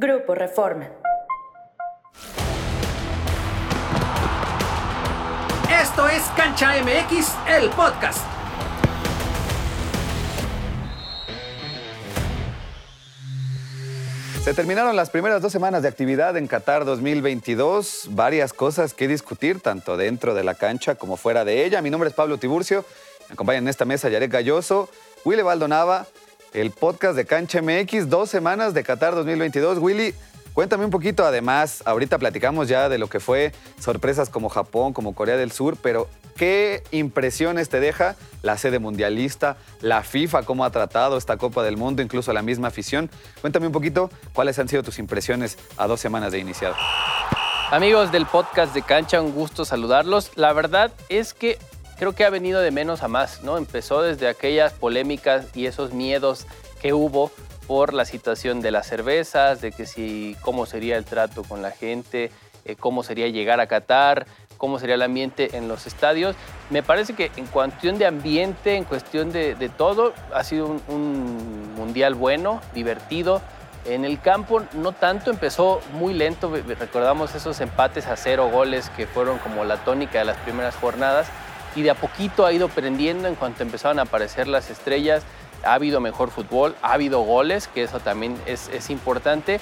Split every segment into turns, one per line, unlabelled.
Grupo Reforma.
Esto es Cancha MX, el podcast.
Se terminaron las primeras dos semanas de actividad en Qatar 2022. Varias cosas que discutir, tanto dentro de la cancha como fuera de ella. Mi nombre es Pablo Tiburcio. Me acompañan en esta mesa Yarek Galloso, Willy Baldonava, el podcast de Cancha MX. Dos semanas de Qatar 2022. Willy, Cuéntame un poquito, además, ahorita platicamos ya de lo que fue sorpresas como Japón, como Corea del Sur, pero ¿qué impresiones te deja la sede mundialista, la FIFA, cómo ha tratado esta Copa del Mundo, incluso la misma afición? Cuéntame un poquito cuáles han sido tus impresiones a dos semanas de iniciado.
Amigos del podcast de Cancha, un gusto saludarlos. La verdad es que creo que ha venido de menos a más, ¿no? Empezó desde aquellas polémicas y esos miedos que hubo por la situación de las cervezas, de que si cómo sería el trato con la gente, eh, cómo sería llegar a Qatar, cómo sería el ambiente en los estadios. Me parece que en cuestión de ambiente, en cuestión de, todo, ha sido un, mundial bueno, divertido. En el campo no tanto, empezó muy lento, recordamos esos empates a cero goles que fueron como la tónica de las primeras jornadas y de a poquito ha ido prendiendo en cuanto empezaron a aparecer las estrellas ha habido mejor fútbol, ha habido goles, que eso también es, importante.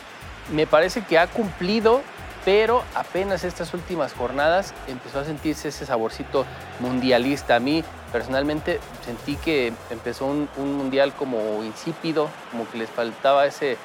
Me parece que ha cumplido, pero apenas estas últimas jornadas empezó a sentirse ese saborcito mundialista. A mí personalmente sentí que empezó un, mundial como insípido, como que les faltaba ese...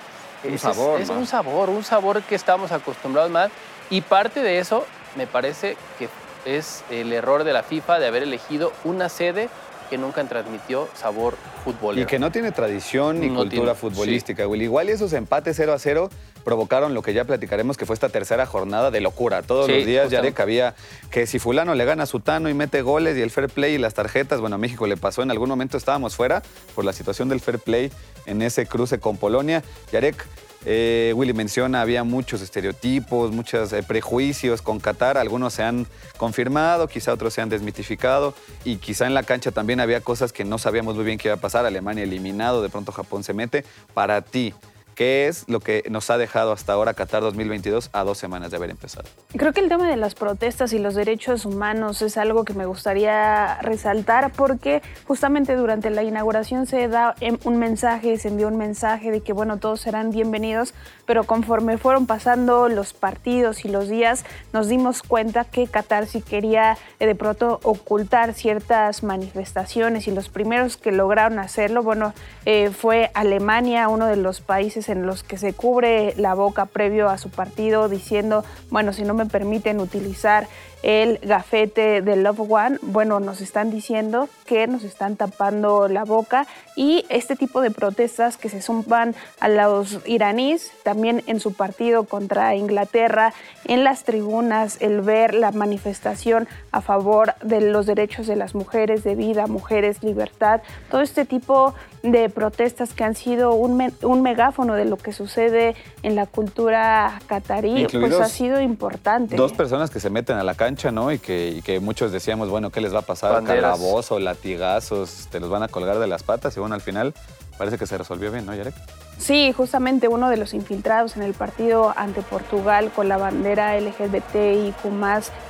Un sabor.
Es un sabor, un sabor que estamos acostumbrados más. Y parte de eso me parece que es el error de la FIFA de haber elegido una sede que nunca transmitió sabor futbolero.
Y que no tiene tradición ni cultura futbolística, Will. Igual y esos empates 0 a 0 provocaron lo que ya platicaremos, que fue esta tercera jornada de locura. Todos los días ya de cabía que si fulano le gana a Sutano y mete goles y el fair play y las tarjetas, bueno, a México le pasó, en algún momento estábamos fuera por la situación del fair play en ese cruce con Polonia. Yarek, eh, Willy menciona, había muchos estereotipos, muchos eh, prejuicios con Qatar. Algunos se han confirmado, quizá otros se han desmitificado. Y quizá en la cancha también había cosas que no sabíamos muy bien qué iba a pasar. Alemania eliminado, de pronto Japón se mete. Para ti, ¿Qué es lo que nos ha dejado hasta ahora Qatar 2022 a dos semanas de haber empezado?
Creo que el tema de las protestas y los derechos humanos es algo que me gustaría resaltar porque justamente durante la inauguración se da un mensaje, se envió un mensaje de que bueno, todos serán bienvenidos, pero conforme fueron pasando los partidos y los días, nos dimos cuenta que Qatar sí quería eh, de pronto ocultar ciertas manifestaciones y los primeros que lograron hacerlo, bueno, eh, fue Alemania, uno de los países en los que se cubre la boca previo a su partido diciendo, bueno, si no me permiten utilizar el gafete de Love One, bueno, nos están diciendo que nos están tapando la boca y este tipo de protestas que se suman a los iraníes, también en su partido contra Inglaterra, en las tribunas, el ver la manifestación a favor de los derechos de las mujeres, de vida, mujeres, libertad, todo este tipo de protestas que han sido un, un megáfono de lo que sucede en la cultura catarí, pues ha sido importante.
Dos personas que se meten a la cancha ¿no? Y que, muchos decíamos, bueno, ¿qué les va a pasar? Calabozo, latigazos, te los van a colgar de las patas y bueno, al final parece que se resolvió bien, ¿no, Yarek?
Sí, justamente uno de los infiltrados en el partido ante Portugal con la bandera LGBTIQ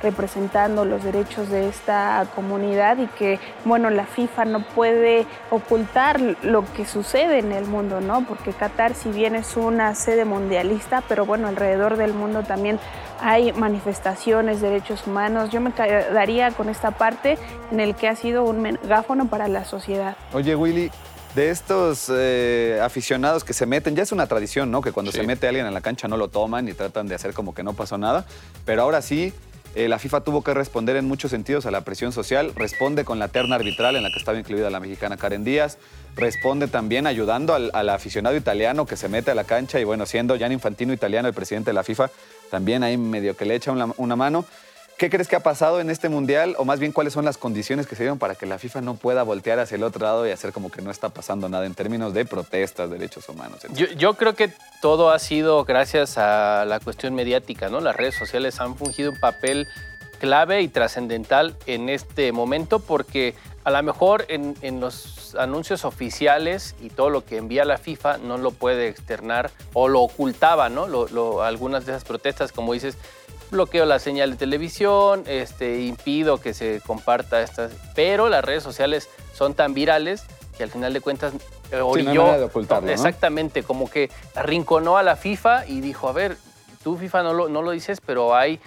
representando los derechos de esta comunidad y que, bueno, la FIFA no puede ocultar lo que sucede en el mundo, ¿no? Porque Qatar, si bien es una sede mundialista, pero bueno, alrededor del mundo también hay manifestaciones, derechos humanos. Yo me quedaría con esta parte en el que ha sido un megáfono para la sociedad.
Oye, Willy, de estos eh, aficionados que se meten, ya es una tradición, ¿no? Que cuando se mete alguien en la cancha no lo toman y tratan de hacer como que no pasó nada. Pero ahora sí, eh, la FIFA tuvo que responder en muchos sentidos a la presión social. Responde con la terna arbitral en la que estaba incluida la mexicana Karen Díaz. Responde también ayudando al, aficionado italiano que se mete a la cancha y bueno, siendo Gian Infantino italiano, el presidente de la FIFA, también ahí medio que le echa una mano. ¿Qué crees que ha pasado en este mundial? O más bien, ¿cuáles son las condiciones que se dieron para que la FIFA no pueda voltear hacia el otro lado y hacer como que no está pasando nada en términos de protestas, derechos humanos?
Yo, creo que todo ha sido gracias a la cuestión mediática, ¿no? Las redes sociales han fungido un papel clave y trascendental en este momento porque a lo mejor en, los anuncios oficiales y todo lo que envía la FIFA no lo puede externar o lo ocultaba, ¿no? algunas de esas protestas, como dices, bloqueo la señal de televisión, este, impido que se comparta estas, pero las redes sociales son tan virales que al final de cuentas
eh, orilló,
exactamente, como que arrinconó a la FIFA y dijo, a ver, tú FIFA no lo, no lo dices, pero hay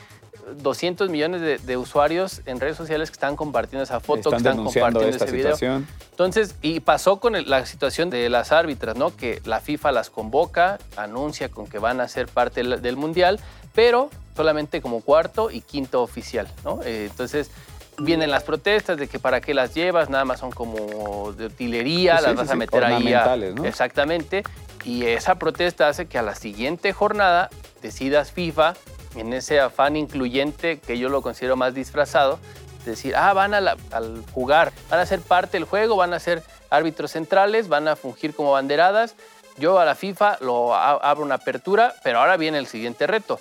200 millones de, usuarios en redes sociales que están compartiendo esa foto, que están compartiendo ese video. Situación. Entonces, y pasó con la situación de las árbitras, ¿no? Que la FIFA las convoca, anuncia con que van a ser parte del, mundial, pero solamente como cuarto y quinto oficial, ¿no? Eh, entonces, vienen las protestas de que para qué las llevas, nada más son como de utilería, las vas a meter ahí. ¿no? Exactamente. Y esa protesta hace que a la siguiente jornada decidas FIFA en ese afán incluyente que yo lo considero más disfrazado, decir, ah, van a al jugar, van a ser parte del juego, van a ser árbitros centrales, van a fungir como banderadas. Yo a la FIFA lo abro una apertura, pero ahora viene el siguiente reto.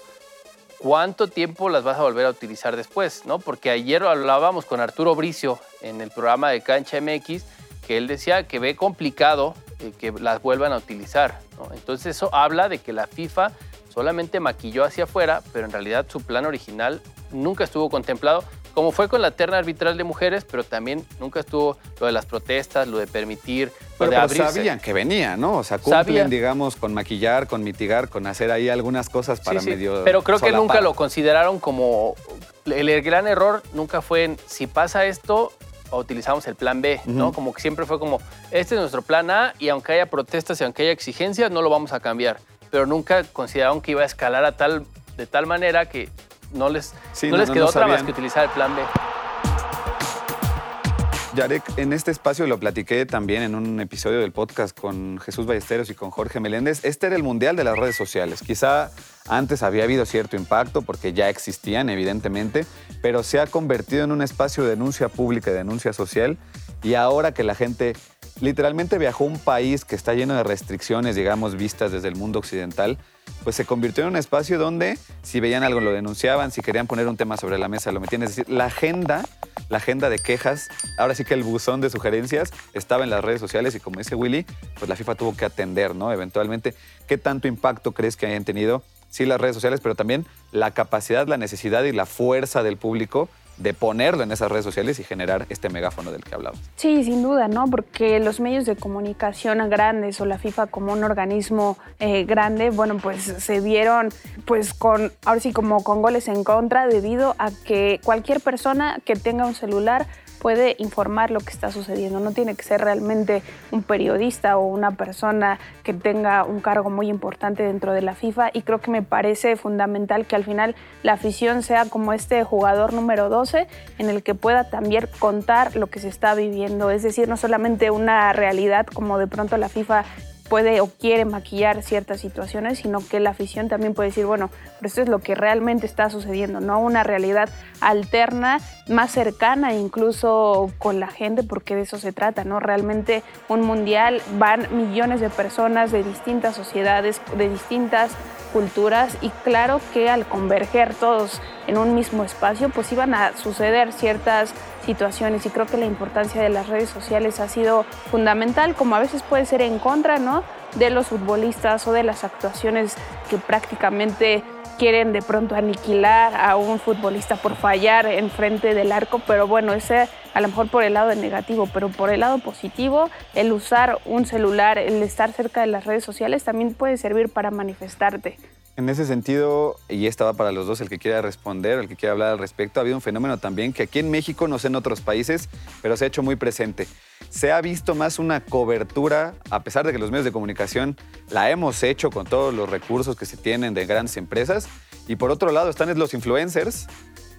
¿Cuánto tiempo las vas a volver a utilizar después? ¿no? Porque ayer hablábamos con Arturo Bricio en el programa de Cancha MX, que él decía que ve complicado eh, que las vuelvan a utilizar. Entonces eso habla de que la FIFA solamente maquilló hacia afuera, pero en realidad su plan original nunca estuvo contemplado, como fue con la terna arbitral de mujeres, pero también nunca estuvo lo de las protestas, lo de permitir,
lo de abrirse. sabían que venía, ¿no? O sea, cumplen, digamos, con maquillar, con mitigar, con hacer ahí algunas cosas para sí, sí. medio.
Pero creo que nunca lo consideraron como. El, gran error nunca fue en si pasa esto, utilizamos el plan B, ¿no? Como que siempre fue como, este es nuestro plan A y aunque haya protestas y aunque haya exigencias, no lo vamos a cambiar pero nunca consideraron que iba a escalar a tal, de tal manera que no les, no, les quedó otra más que utilizar el plan B.
Yarek, en este espacio lo platiqué también en un episodio del podcast con Jesús Ballesteros y con Jorge Meléndez. Este era el mundial de las redes sociales. Quizá antes había habido cierto impacto porque ya existían, evidentemente, pero se ha convertido en un espacio de denuncia pública y denuncia social. Y ahora que la gente literalmente viajó a un país que está lleno de restricciones, digamos, vistas desde el mundo occidental, pues se convirtió en un espacio donde si veían algo lo denunciaban, si querían poner un tema sobre la mesa lo metían. Es decir, la agenda, la agenda de quejas, ahora sí que el buzón de sugerencias estaba en las redes sociales y como dice Willy, pues la FIFA tuvo que atender, ¿no? Eventualmente, ¿qué tanto impacto crees que hayan tenido? Sí, las redes sociales, pero también la capacidad, la necesidad y la fuerza del público de ponerlo en esas redes sociales y generar este megáfono del que hablamos.
Sí, sin duda, ¿no? Porque los medios de comunicación grandes o la FIFA como un organismo eh, grande, bueno, pues se vieron pues con, ahora sí como con goles en contra debido a que cualquier persona que tenga un celular puede informar lo que está sucediendo. No tiene que ser realmente un periodista o una persona que tenga un cargo muy importante dentro de la FIFA y creo que me parece fundamental que al final la afición sea como este jugador número 12 en el que pueda también contar lo que se está viviendo. Es decir, no solamente una realidad como de pronto la FIFA puede o quiere maquillar ciertas situaciones, sino que la afición también puede decir, bueno, pero esto es lo que realmente está sucediendo, no una realidad alterna, más cercana incluso con la gente, porque de eso se trata, ¿no? Realmente un mundial van millones de personas de distintas sociedades, de distintas y claro que al converger todos en un mismo espacio, pues iban a suceder ciertas situaciones y creo que la importancia de las redes sociales ha sido fundamental, como a veces puede ser en contra, ¿no? De los futbolistas o de las actuaciones que prácticamente quieren de pronto aniquilar a un futbolista por fallar en frente del arco, pero bueno, ese a lo mejor por el lado negativo, pero por el lado positivo, el usar un celular, el estar cerca de las redes sociales también puede servir para manifestarte.
En ese sentido, y esta va para los dos, el que quiera responder, el que quiera hablar al respecto, ha habido un fenómeno también que aquí en México, no sé en otros países, pero se ha hecho muy presente. Se ha visto más una cobertura, a pesar de que los medios de comunicación la hemos hecho con todos los recursos que se tienen de grandes empresas, y por otro lado están los influencers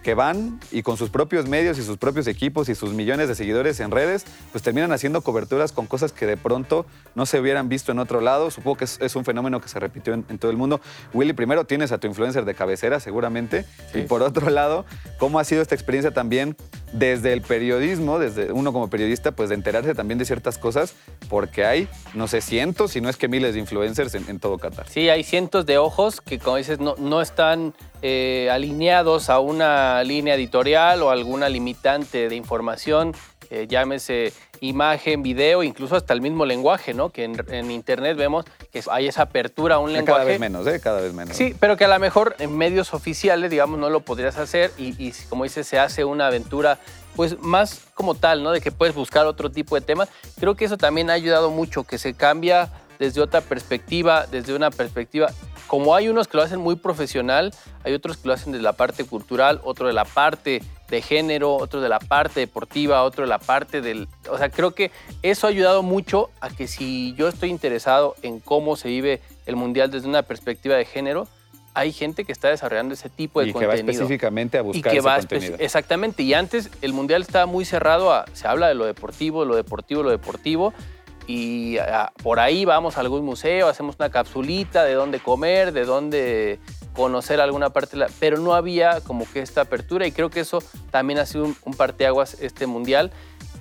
que van y con sus propios medios y sus propios equipos y sus millones de seguidores en redes, pues terminan haciendo coberturas con cosas que de pronto no se hubieran visto en otro lado. Supongo que es, un fenómeno que se repitió en, todo el mundo. Willy, primero tienes a tu influencer de cabecera, seguramente. Y por otro lado, ¿cómo ha sido esta experiencia también desde el periodismo, desde uno como periodista, pues de enterarse también de ciertas cosas, porque hay, no sé, cientos, si no es que miles de influencers en, todo Qatar.
Sí, hay cientos de ojos que, como dices, no, no están eh, alineados a una línea editorial o alguna limitante de información eh, llámese imagen, video, incluso hasta el mismo lenguaje, ¿no? Que en, Internet vemos que hay esa apertura a un lenguaje.
Cada vez menos, ¿eh? Cada vez menos.
Sí, pero que a lo mejor en medios oficiales, digamos, no lo podrías hacer y, y como dices, se hace una aventura pues más como tal, ¿no? De que puedes buscar otro tipo de temas. Creo que eso también ha ayudado mucho, que se cambia desde otra perspectiva, desde una perspectiva, como hay unos que lo hacen muy profesional, hay otros que lo hacen desde la parte cultural, otro de la parte de género, otro de la parte deportiva, otro de la parte del... O sea, creo que eso ha ayudado mucho a que si yo estoy interesado en cómo se vive el Mundial desde una perspectiva de género, hay gente que está desarrollando ese tipo de contenido.
Y que va específicamente a buscar ese contenido.
Exactamente. Y antes el Mundial estaba muy cerrado a... Se habla de lo deportivo, lo deportivo, lo deportivo y por ahí vamos a algún museo, hacemos una capsulita de dónde comer, de dónde conocer alguna parte, pero no había como que esta apertura y creo que eso también ha sido un, un parteaguas este mundial,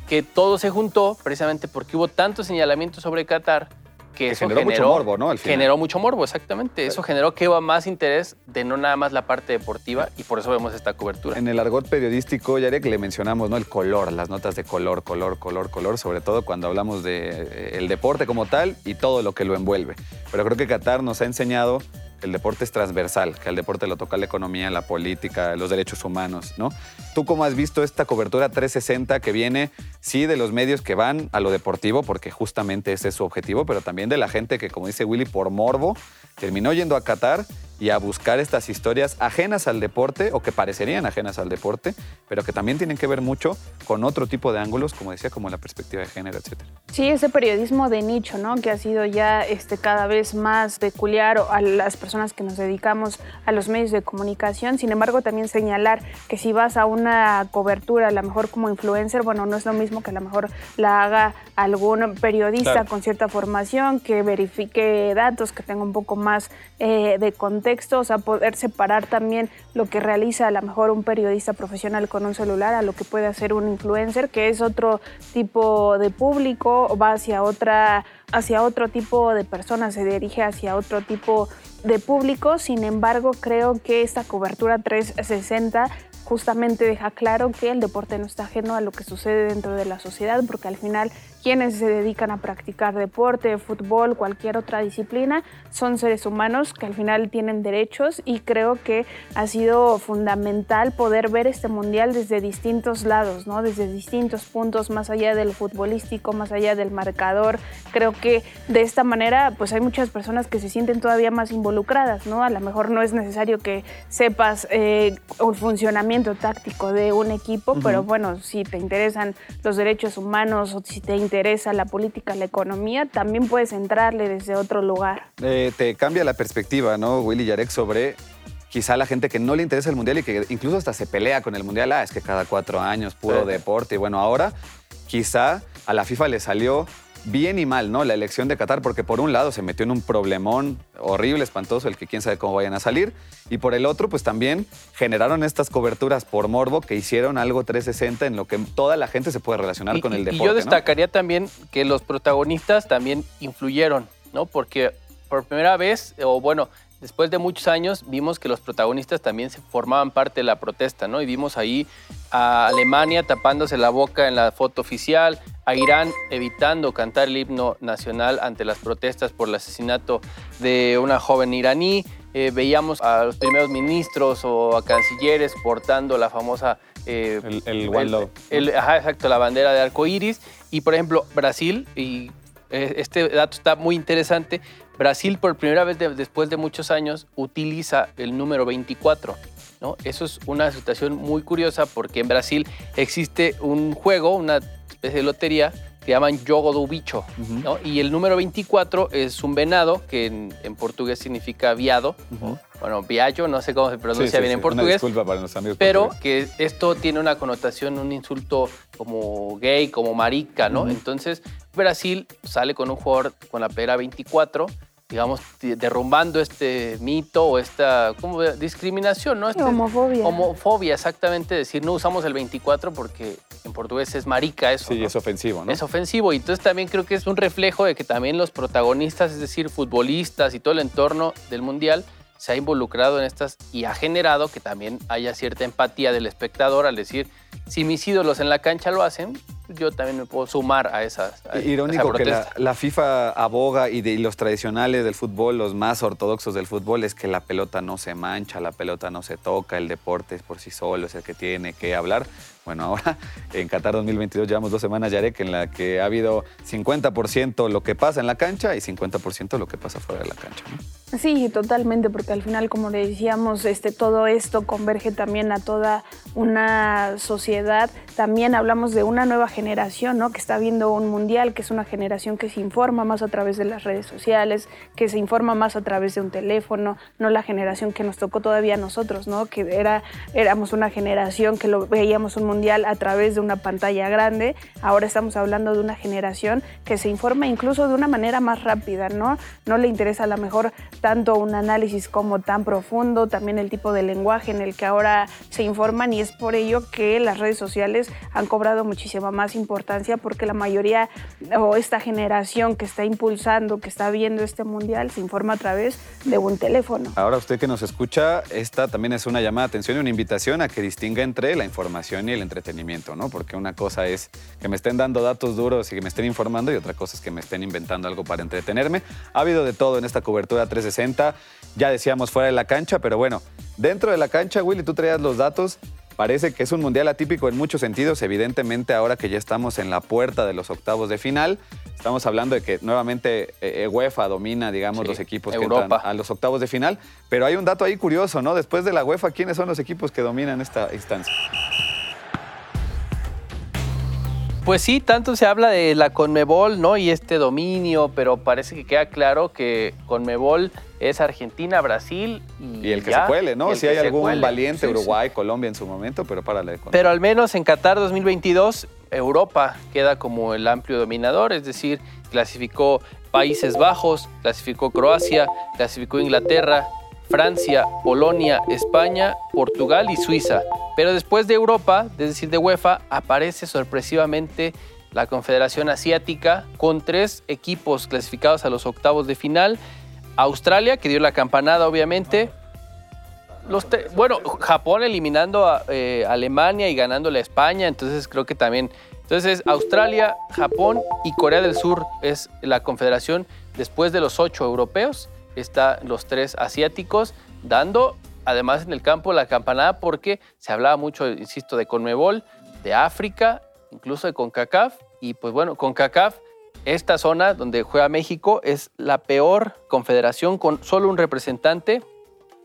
que todo se juntó precisamente porque hubo tanto señalamiento sobre Qatar que, eso
generó, mucho morbo, ¿no?
Generó mucho morbo, exactamente. Eso generó que hubo más interés de no nada más la parte deportiva y por eso vemos esta cobertura.
En el argot periodístico, Yarek, le mencionamos, ¿no? El color, las notas de color, color, color, color, sobre todo cuando hablamos del de, eh, el deporte como tal y todo lo que lo envuelve. Pero creo que Qatar nos ha enseñado el deporte es transversal, que al deporte lo toca la economía, la política, los derechos humanos, ¿no? ¿Tú cómo has visto esta cobertura 360 que viene, sí, de los medios que van a lo deportivo, porque justamente ese es su objetivo, pero también de la gente que, como dice Willy, por morbo, terminó yendo a Qatar y a buscar estas historias ajenas al deporte o que parecerían ajenas al deporte, pero que también tienen que ver mucho con otro tipo de ángulos, como decía, como la perspectiva de género, etc.
Sí, ese periodismo de nicho, ¿no? Que ha sido ya este, cada vez más peculiar a las personas que nos dedicamos a los medios de comunicación. Sin embargo, también señalar que si vas a una cobertura, a lo mejor como influencer, bueno, no es lo mismo que a lo mejor la haga algún periodista con cierta formación, que verifique datos, que tenga un poco más eh, de contexto o sea, poder separar también lo que realiza a lo mejor un periodista profesional con un celular a lo que puede hacer un influencer, que es otro tipo de público, va hacia otra hacia otro tipo de personas, se dirige hacia otro tipo de público. Sin embargo, creo que esta cobertura 360 justamente deja claro que el deporte no está ajeno a lo que sucede dentro de la sociedad, porque al final quienes se dedican a practicar deporte, fútbol, cualquier otra disciplina, son seres humanos que al final tienen derechos y creo que ha sido fundamental poder ver este mundial desde distintos lados, ¿no? desde distintos puntos, más allá del futbolístico, más allá del marcador. Creo que de esta manera pues hay muchas personas que se sienten todavía más involucradas, ¿no? A lo mejor no es necesario que sepas eh, el funcionamiento táctico de un equipo, pero bueno, si te interesan los derechos humanos o si te interesa la política, la economía, también puedes entrarle desde otro lugar.
Eh, te cambia la perspectiva, ¿no, Willy Yarek, sobre quizá la gente que no le interesa el Mundial y que incluso hasta se pelea con el Mundial, ah, es que cada cuatro años, puro deporte, y bueno, ahora quizá a la FIFA le salió bien y mal, ¿no? La elección de Qatar, porque por un lado se metió en un problemón horrible, espantoso, el que quién sabe cómo vayan a salir, y por el otro, pues también generaron estas coberturas por morbo que hicieron algo 360 en lo que toda la gente se puede relacionar con el deporte.
Y yo destacaría también que los protagonistas también influyeron, ¿no? Porque por primera vez, o bueno, después de muchos años vimos que los protagonistas también se formaban parte de la protesta, ¿no? Y vimos ahí a Alemania tapándose la boca en la foto oficial, a Irán evitando cantar el himno nacional ante las protestas por el asesinato de una joven iraní. Eh, veíamos a los primeros ministros o a cancilleres portando la famosa...
Eh, el, One Love.
ajá, exacto, la bandera de arco iris. Y por ejemplo, Brasil, y este dato está muy interesante, Brasil por primera vez después de muchos años utiliza el número 24. ¿no? Eso es una situación muy curiosa porque en Brasil existe un juego, una especie de lotería que llaman Jogo do Bicho. ¿no? Y el número 24 es un venado, que en, portugués significa viado. Bueno, viallo, no sé cómo se pronuncia bien en portugués.
disculpa para los amigos
Pero que esto tiene una connotación, un insulto como gay, como marica, ¿no? Entonces, Brasil sale con un jugador con la pera 24 digamos, derrumbando este mito o esta ¿cómo? discriminación, ¿no? Este,
homofobia.
Homofobia, exactamente, decir no usamos el 24 porque en portugués es marica eso.
Sí, es ofensivo, ¿no?
Es ofensivo y entonces también creo que es un reflejo de que también los protagonistas, es decir, futbolistas y todo el entorno del Mundial, se ha involucrado en estas y ha generado que también haya cierta empatía del espectador al decir, si mis ídolos en la cancha lo hacen, yo también me puedo sumar a esas.
Irónico que la, FIFA aboga y, de, los tradicionales del fútbol, los más ortodoxos del fútbol, es que la pelota no se mancha, la pelota no se toca, el deporte es por sí solo, es el que tiene que hablar. Bueno, ahora en Qatar 2022 llevamos dos semanas, Yarek, en la que ha habido 50% lo que pasa en la cancha y 50% lo que pasa fuera de la cancha.
Sí, totalmente, porque al final, como decíamos, este, todo esto converge también a toda una sociedad. También hablamos de una nueva generación, ¿no? Que está viendo un mundial, que es una generación que se informa más a través de las redes sociales, que se informa más a través de un teléfono, no la generación que nos tocó todavía a nosotros, ¿no? Que era, éramos una generación que lo veíamos un mundial a través de una pantalla grande. Ahora estamos hablando de una generación que se informa incluso de una manera más rápida, ¿no? No le interesa a lo mejor tanto un análisis como tan profundo, también el tipo de lenguaje en el que ahora se informan y es por ello que las redes sociales han cobrado muchísima más importancia porque la mayoría o esta generación que está impulsando, que está viendo este mundial, se informa a través de un teléfono.
Ahora usted que nos escucha, esta también es una llamada de atención y una invitación a que distinga entre la información y el entretenimiento, ¿no? Porque una cosa es que me estén dando datos duros y que me estén informando y otra cosa es que me estén inventando algo para entretenerme. Ha habido de todo en esta cobertura 3 ya decíamos fuera de la cancha, pero bueno, dentro de la cancha, Willy, tú traías los datos. Parece que es un mundial atípico en muchos sentidos. Evidentemente, ahora que ya estamos en la puerta de los octavos de final, estamos hablando de que nuevamente eh, eh, UEFA domina, digamos, los equipos que entran a los octavos de final. Pero hay un dato ahí curioso, ¿no? Después de la UEFA, ¿quiénes son los equipos que dominan esta instancia?
Pues sí, tanto se habla de la Conmebol, ¿no? Y este dominio, pero parece que queda claro que Conmebol es Argentina, Brasil
y. el que se cuele, ¿no? Si hay algún valiente, Uruguay, Colombia en su momento, pero párale de
Pero al menos en Qatar 2022, Europa queda como el amplio dominador, es decir, clasificó Países Bajos, clasificó Croacia, clasificó Inglaterra, Francia, Polonia, España, Portugal y Suiza. Pero después de Europa, es decir, de UEFA, aparece sorpresivamente la Confederación Asiática con tres equipos clasificados a los octavos de final. Australia, que dio la campanada obviamente. Los bueno, Japón eliminando a eh, Alemania y ganándole a España, entonces creo que también... Entonces Australia, Japón y Corea del Sur es la confederación después de los ocho europeos está los tres asiáticos dando, además en el campo, la campanada porque se hablaba mucho, insisto, de Conmebol, de África, incluso de CONCACAF. Y pues bueno, CONCACAF, esta zona donde juega México, es la peor confederación con solo un representante.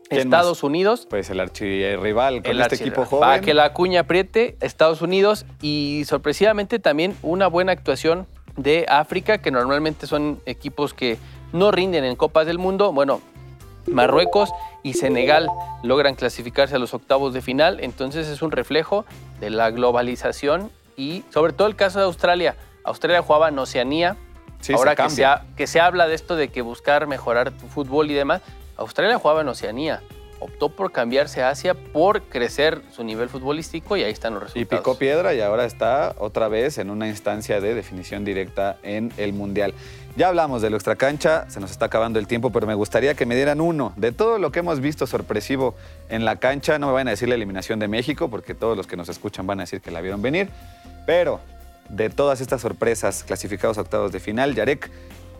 Estados Unidos.
Pues el archirrival con
el
este equipo joven.
Para que la cuña apriete, Estados Unidos y sorpresivamente también una buena actuación de África, que normalmente son equipos que no rinden en Copas del Mundo. Bueno, Marruecos y Senegal logran clasificarse a los octavos de final, entonces es un reflejo de la globalización y sobre todo el caso de Australia. Australia jugaba en Oceanía, ahora que se, que se habla de esto de que buscar mejorar tu fútbol y demás, Australia jugaba en Oceanía optó por cambiarse a Asia por crecer su nivel futbolístico y ahí están los resultados.
Y picó piedra y ahora está otra vez en una instancia de definición directa en el Mundial. Ya hablamos de lo extracancha, se nos está acabando el tiempo, pero me gustaría que me dieran uno de todo lo que hemos visto sorpresivo en la cancha. No me van a decir la eliminación de México, porque todos los que nos escuchan van a decir que la vieron venir, pero de todas estas sorpresas clasificados a octavos de final, Yarek,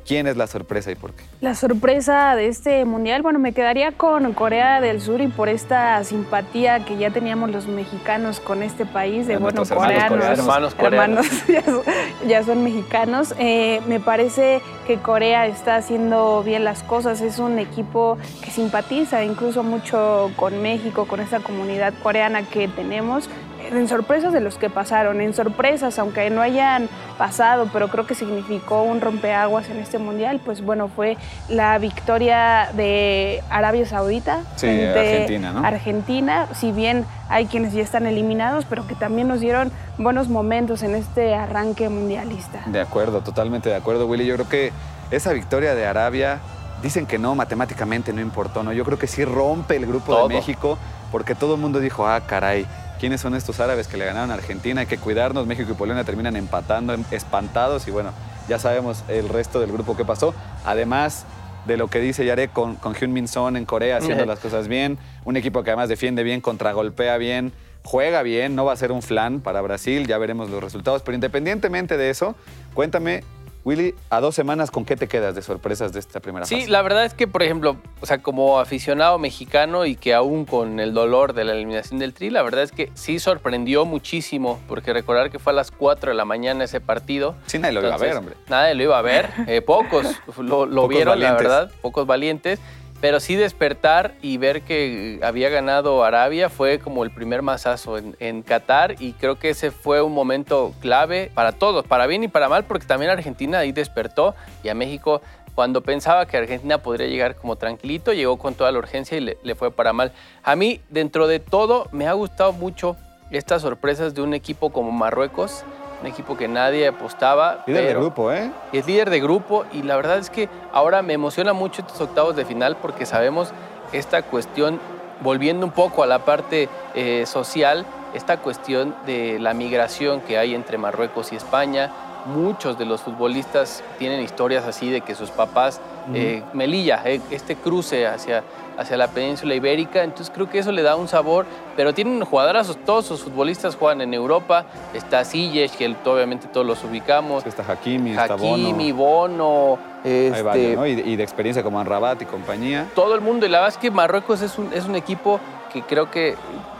¿Quién es la sorpresa y por qué?
La sorpresa de este mundial, bueno, me quedaría con Corea del Sur y por esta simpatía que ya teníamos los mexicanos con este país, de bueno, coreanos,
hermanos, coreanos.
ya, son, mexicanos. Eh, me parece que Corea está haciendo bien las cosas, es un equipo que simpatiza incluso mucho con México, con esta comunidad coreana que tenemos en sorpresas de los que pasaron, en sorpresas, aunque no hayan pasado, pero creo que significó un rompeaguas en este mundial, pues bueno, fue la victoria de Arabia Saudita
sí, Argentina, ¿no?
Argentina, si bien hay quienes ya están eliminados, pero que también nos dieron buenos momentos en este arranque mundialista.
De acuerdo, totalmente de acuerdo, Willy. Yo creo que esa victoria de Arabia, dicen que no, matemáticamente no importó, ¿no? Yo creo que sí rompe el grupo de México, porque todo el mundo dijo, ah, caray, quiénes son estos árabes que le ganaron a Argentina, hay que cuidarnos, México y Polonia terminan empatando, espantados y bueno, ya sabemos el resto del grupo que pasó. Además de lo que dice Yare con, con Hyun Min Son en Corea haciendo las cosas bien, un equipo que además defiende bien, contragolpea bien, juega bien, no va a ser un flan para Brasil, ya veremos los resultados, pero independientemente de eso, cuéntame Willy, a dos semanas, ¿con qué te quedas de sorpresas de esta primera
sí,
fase?
Sí, la verdad es que, por ejemplo, o sea, como aficionado mexicano y que aún con el dolor de la eliminación del Tri, la verdad es que sí sorprendió muchísimo, porque recordar que fue a las 4 de la mañana ese partido.
Sí, nadie lo iba a ver, hombre.
Nadie lo iba a ver. Eh, pocos lo, vieron, la verdad, pocos valientes. Pero sí despertar y ver que había ganado Arabia fue como el primer masazo en, Qatar y creo que ese fue un momento clave para todos, para bien y para mal, porque también Argentina ahí despertó y a México cuando pensaba que Argentina podría llegar como tranquilito, llegó con toda la urgencia y le, le fue para mal. A mí, dentro de todo, me ha gustado mucho estas sorpresas de un equipo como Marruecos un equipo que nadie apostaba.
Líder de grupo, ¿eh?
Es líder de grupo y la verdad es que ahora me emociona mucho estos octavos de final porque sabemos esta cuestión, volviendo un poco a la parte eh, social, esta cuestión de la migración que hay entre Marruecos y España. Muchos de los futbolistas tienen historias así de que sus papás, eh, Melilla, eh, este cruce hacia hacia la península ibérica, entonces creo que eso le da un sabor, pero tienen jugadoras, todos sus futbolistas juegan en Europa, está Siles, que obviamente todos los ubicamos.
Está Hakimi, está
Hakimi, Bono.
Este, y, de, experiencia como Rabat y compañía.
Todo el mundo, y la verdad es que Marruecos es un, es un equipo que creo que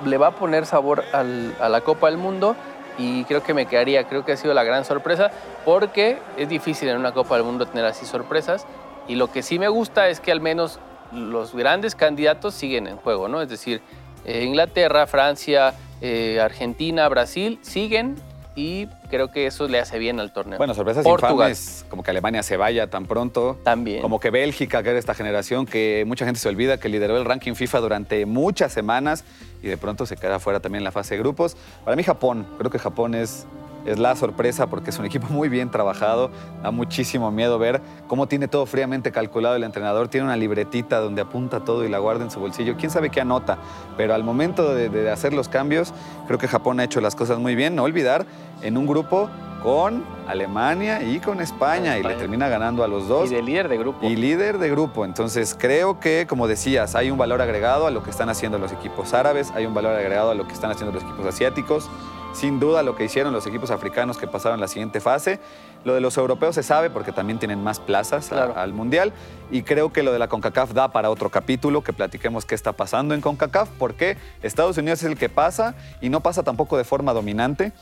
le va a poner sabor a la Copa del Mundo y creo que me quedaría, creo que ha sido la gran sorpresa, porque es difícil en una Copa del Mundo tener así sorpresas. Y lo que sí me gusta es que al menos los grandes candidatos siguen en juego, ¿no? Es decir, eh, Inglaterra, Francia, eh, Argentina, Brasil siguen y creo que eso le hace bien al torneo.
Bueno, sorpresas infames, como que Alemania se vaya tan pronto.
También.
Como que Bélgica, que era esta generación que mucha gente se olvida, que lideró el ranking FIFA durante muchas semanas y de pronto se queda fuera también en la fase de grupos. Para mí Japón, creo que Japón es es la sorpresa porque es un equipo muy bien trabajado. Da muchísimo miedo ver cómo tiene todo fríamente calculado el entrenador. Tiene una libretita donde apunta todo y la guarda en su bolsillo. Quién sabe qué anota, pero al momento de, hacer los cambios, creo que Japón ha hecho las cosas muy bien. No olvidar, en un grupo con Alemania y con España, y le termina ganando a los dos.
Y de líder de grupo.
Y líder de grupo. Entonces creo que, como decías, hay un valor agregado a lo que están haciendo los equipos árabes, hay un valor agregado a lo que están haciendo los equipos asiáticos sin duda lo que hicieron los equipos africanos que pasaron la siguiente fase. Lo de los europeos se sabe porque también tienen más plazas al Mundial. Y creo que lo de la CONCACAF da para otro capítulo, que platiquemos qué está pasando en CONCACAF, porque Estados Unidos es el que pasa y no pasa tampoco de forma dominante.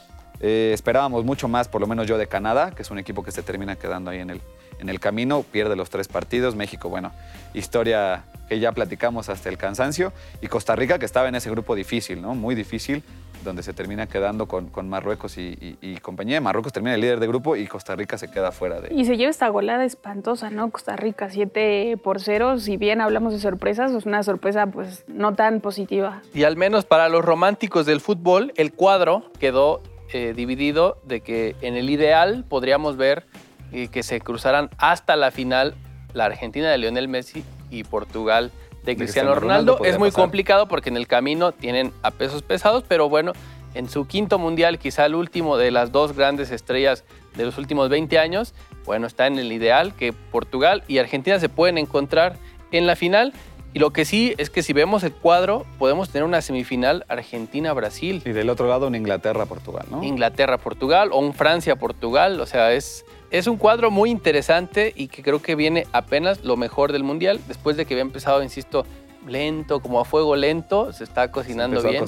Eh, esperábamos mucho más, por lo menos yo, de Canadá, que es un equipo que se termina quedando ahí en el, en el camino, pierde los tres partidos. México, bueno, historia que ya platicamos hasta el cansancio. Y Costa Rica, que estaba en ese grupo difícil, ¿no? Muy difícil donde se termina quedando con, Marruecos y, compañía. Marruecos termina el líder de grupo y Costa Rica se queda fuera de...
Y se lleva esta golada espantosa, ¿no? Costa Rica 7 por 0. Si bien hablamos de sorpresas, es una sorpresa pues no tan positiva.
Y al menos para los románticos del fútbol, el cuadro quedó eh, dividido de que en el ideal podríamos ver eh, que se cruzaran hasta la final la Argentina de Lionel Messi y Portugal de Cristiano, Ronaldo. es muy complicado porque en el camino tienen a pesos pesados, pero bueno, en su quinto mundial, quizá el último de las dos grandes estrellas de los últimos 20 años, bueno, está en el ideal que Portugal y Argentina se pueden encontrar en la final. Y lo que sí es que si vemos el cuadro, podemos tener una semifinal Argentina-Brasil.
Y del otro lado un Inglaterra-Portugal, ¿no?
Inglaterra-Portugal o un Francia-Portugal. O sea, es, es un cuadro muy interesante y que creo que viene apenas lo mejor del Mundial, después de que había empezado, insisto, lento, como a fuego lento, se está cocinando bien.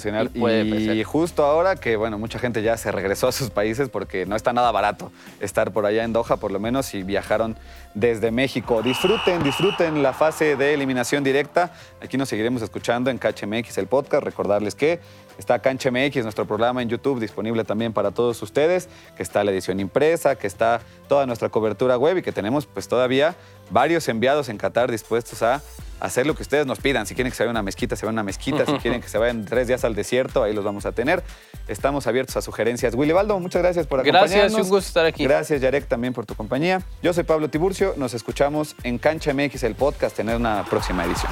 Y, justo ahora que, bueno, mucha gente ya se regresó a sus países porque no está nada barato estar por allá en Doha, por lo menos si viajaron desde México. Disfruten, disfruten la fase de eliminación directa. Aquí nos seguiremos escuchando en KHMX, el podcast. Recordarles que está Cancha MX, nuestro programa en YouTube, disponible también para todos ustedes, que está la edición impresa, que está toda nuestra cobertura web y que tenemos pues todavía varios enviados en Qatar dispuestos a hacer lo que ustedes nos pidan. Si quieren que se vaya a una mezquita, se vaya a una mezquita. Si quieren que se vayan tres días al desierto, ahí los vamos a tener. Estamos abiertos a sugerencias. Willy Baldo, muchas gracias por acompañarnos.
Gracias, un gusto estar aquí.
Gracias, Yarek, también por tu compañía. Yo soy Pablo Tiburcio. Nos escuchamos en Cancha MX, el podcast, tener una próxima edición.